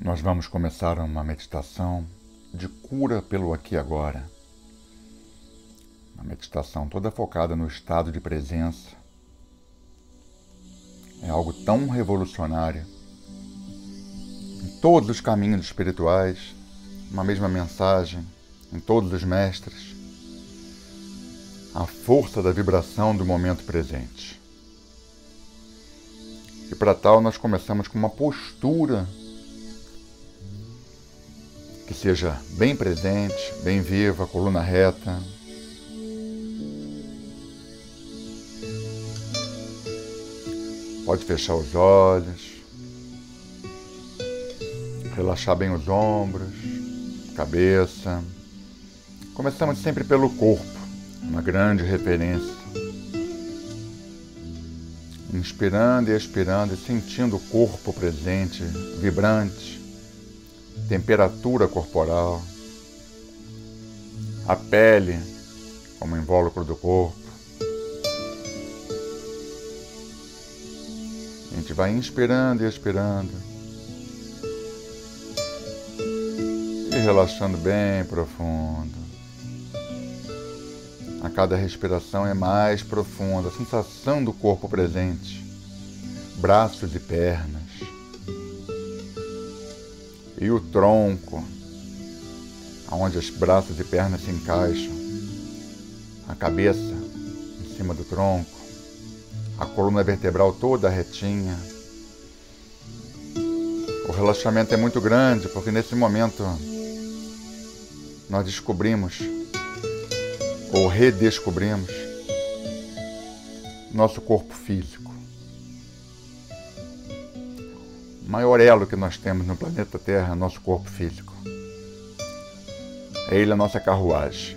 Nós vamos começar uma meditação de cura pelo aqui e agora. Uma meditação toda focada no estado de presença. É algo tão revolucionário. Em todos os caminhos espirituais, uma mesma mensagem, em todos os mestres. A força da vibração do momento presente. E para tal, nós começamos com uma postura que seja bem presente, bem viva, coluna reta. Pode fechar os olhos, relaxar bem os ombros, cabeça. Começamos sempre pelo corpo, uma grande referência. Inspirando e expirando e sentindo o corpo presente, vibrante temperatura corporal, a pele como invólucro do corpo. A gente vai inspirando e expirando. E relaxando bem profundo. A cada respiração é mais profunda, a sensação do corpo presente, braços e pernas e o tronco, aonde os braços e pernas se encaixam, a cabeça em cima do tronco, a coluna vertebral toda retinha. O relaxamento é muito grande porque nesse momento nós descobrimos ou redescobrimos nosso corpo físico. Maior elo que nós temos no planeta Terra, nosso corpo físico. É ele a nossa carruagem.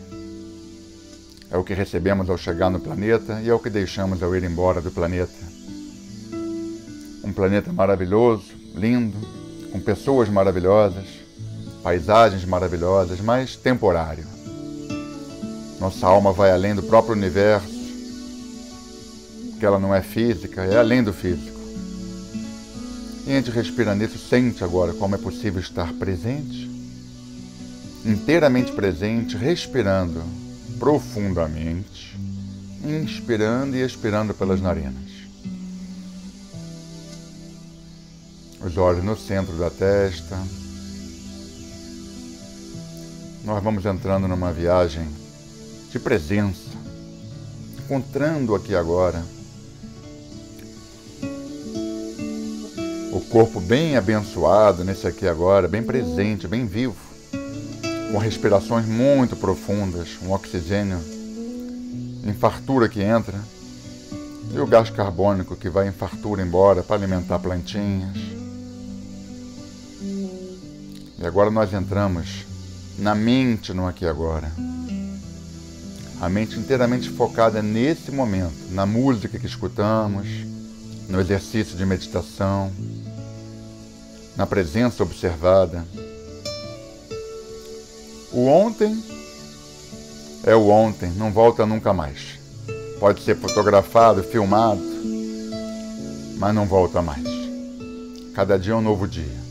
É o que recebemos ao chegar no planeta e é o que deixamos ao ir embora do planeta. Um planeta maravilhoso, lindo, com pessoas maravilhosas, paisagens maravilhosas, mas temporário. Nossa alma vai além do próprio universo, que ela não é física, é além do físico. E a gente respira nisso, sente agora como é possível estar presente, inteiramente presente, respirando profundamente, inspirando e expirando pelas narinas. Os olhos no centro da testa. Nós vamos entrando numa viagem de presença, encontrando aqui agora corpo bem abençoado nesse aqui agora, bem presente, bem vivo, com respirações muito profundas, um oxigênio em fartura que entra e o gás carbônico que vai em fartura embora para alimentar plantinhas. E agora nós entramos na mente no aqui agora. A mente inteiramente focada nesse momento, na música que escutamos, no exercício de meditação na presença observada. O ontem é o ontem, não volta nunca mais. Pode ser fotografado, filmado, mas não volta mais. Cada dia é um novo dia.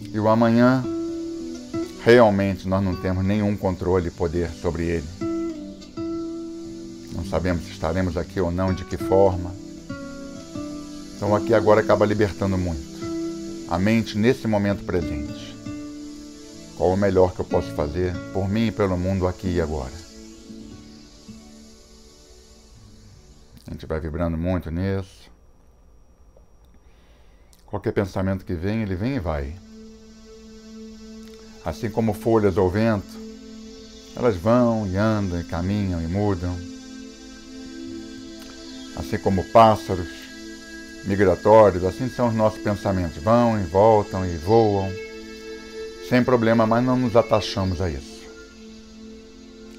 E o amanhã, realmente nós não temos nenhum controle e poder sobre ele. Não sabemos se estaremos aqui ou não, de que forma. Então aqui agora acaba libertando muito a mente nesse momento presente. Qual o melhor que eu posso fazer por mim e pelo mundo aqui e agora? A gente vai vibrando muito nisso. Qualquer pensamento que vem, ele vem e vai. Assim como folhas ao vento, elas vão e andam e caminham e mudam. Assim como pássaros, migratórios, assim são os nossos pensamentos. Vão e voltam e voam, sem problema, mas não nos atachamos a isso.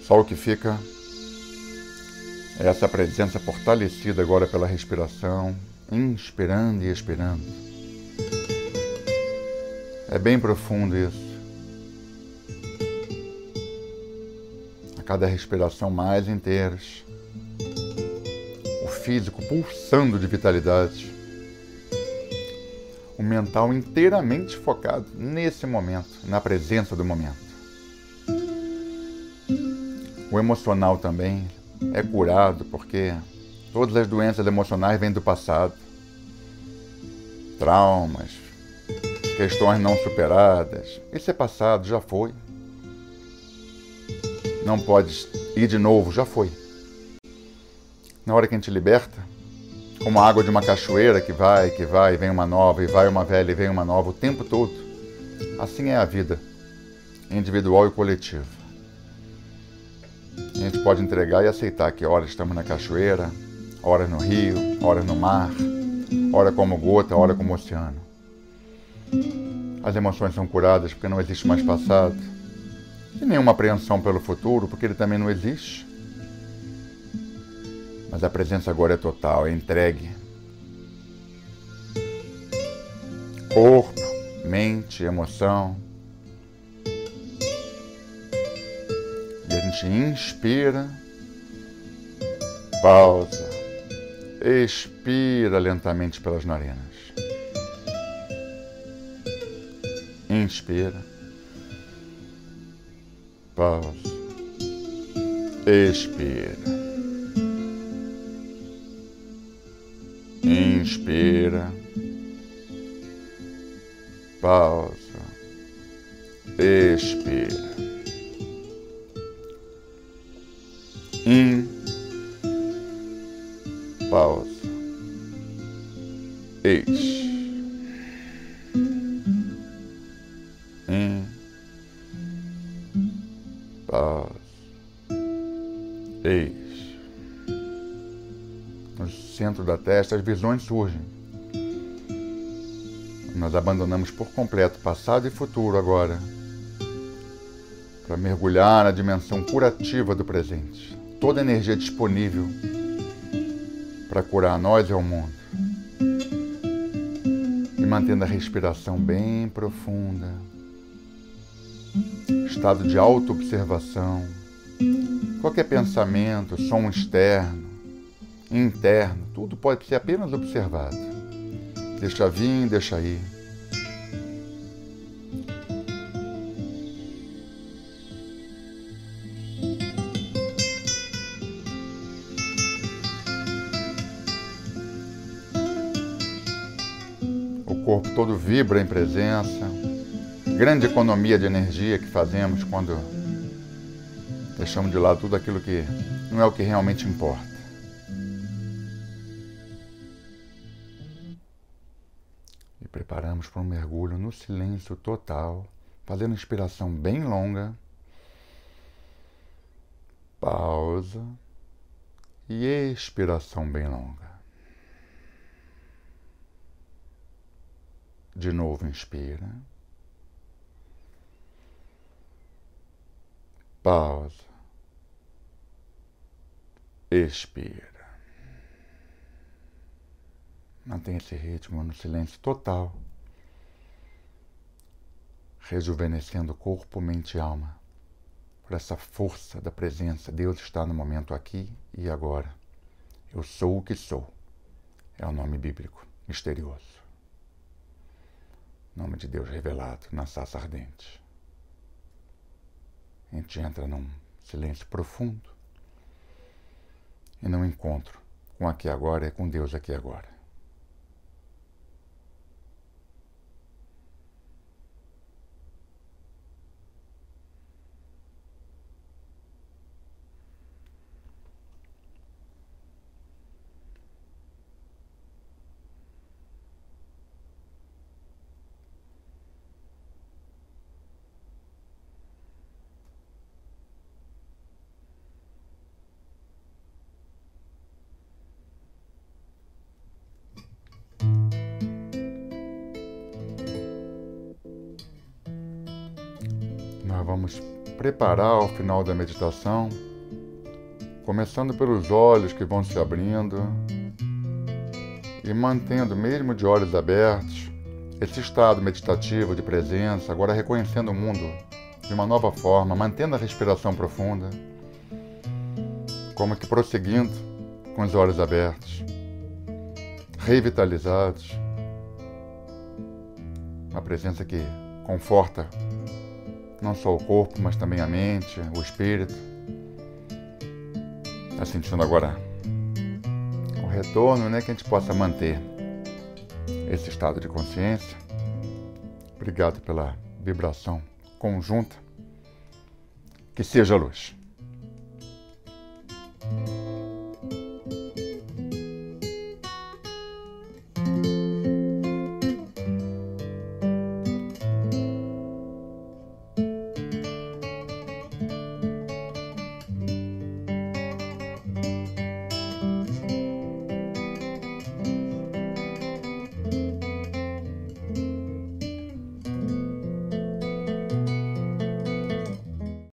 Só o que fica é essa presença fortalecida agora pela respiração, inspirando e expirando. É bem profundo isso. A cada respiração mais inteiras físico pulsando de vitalidade. o mental inteiramente focado nesse momento, na presença do momento. O emocional também é curado porque todas as doenças emocionais vêm do passado. Traumas, questões não superadas. Isso é passado, já foi. Não pode ir de novo, já foi. Na hora que a gente liberta, como a água de uma cachoeira que vai, que vai, vem uma nova, e vai uma velha e vem uma nova o tempo todo. Assim é a vida, individual e coletiva. A gente pode entregar e aceitar que horas estamos na cachoeira, horas no rio, horas no mar, hora como gota, hora como oceano. As emoções são curadas porque não existe mais passado. E nenhuma apreensão pelo futuro, porque ele também não existe. Mas a presença agora é total, é entregue. Corpo, mente, emoção. E a gente inspira, pausa, expira lentamente pelas narinas. Inspira, pausa, expira. Inspira. Pausa. Expira. In. Pausa. Ex. In. Pausa. Ex centro da testa, as visões surgem. Nós abandonamos por completo passado e futuro agora, para mergulhar na dimensão curativa do presente. Toda energia disponível para curar nós e o mundo. E mantendo a respiração bem profunda, estado de auto-observação, qualquer pensamento, som externo, interno, tudo pode ser apenas observado. Deixa vir, deixa ir. O corpo todo vibra em presença. Grande economia de energia que fazemos quando deixamos de lado tudo aquilo que não é o que realmente importa. Preparamos para um mergulho no silêncio total, fazendo inspiração bem longa. Pausa e expiração bem longa. De novo, inspira. Pausa. Expira. Mantenha esse ritmo no silêncio total, rejuvenescendo corpo, mente e alma por essa força da presença. Deus está no momento aqui e agora. Eu sou o que sou. É o nome bíblico, misterioso. Nome de Deus revelado na saça ardente. A gente entra num silêncio profundo e num encontro com aqui agora e com Deus aqui agora. Nós vamos preparar o final da meditação, começando pelos olhos que vão se abrindo e mantendo, mesmo de olhos abertos, esse estado meditativo de presença, agora reconhecendo o mundo de uma nova forma, mantendo a respiração profunda, como que prosseguindo com os olhos abertos, revitalizados, uma presença que conforta não só o corpo, mas também a mente, o espírito. Está sentindo agora o retorno, né? Que a gente possa manter esse estado de consciência. Obrigado pela vibração conjunta. Que seja luz.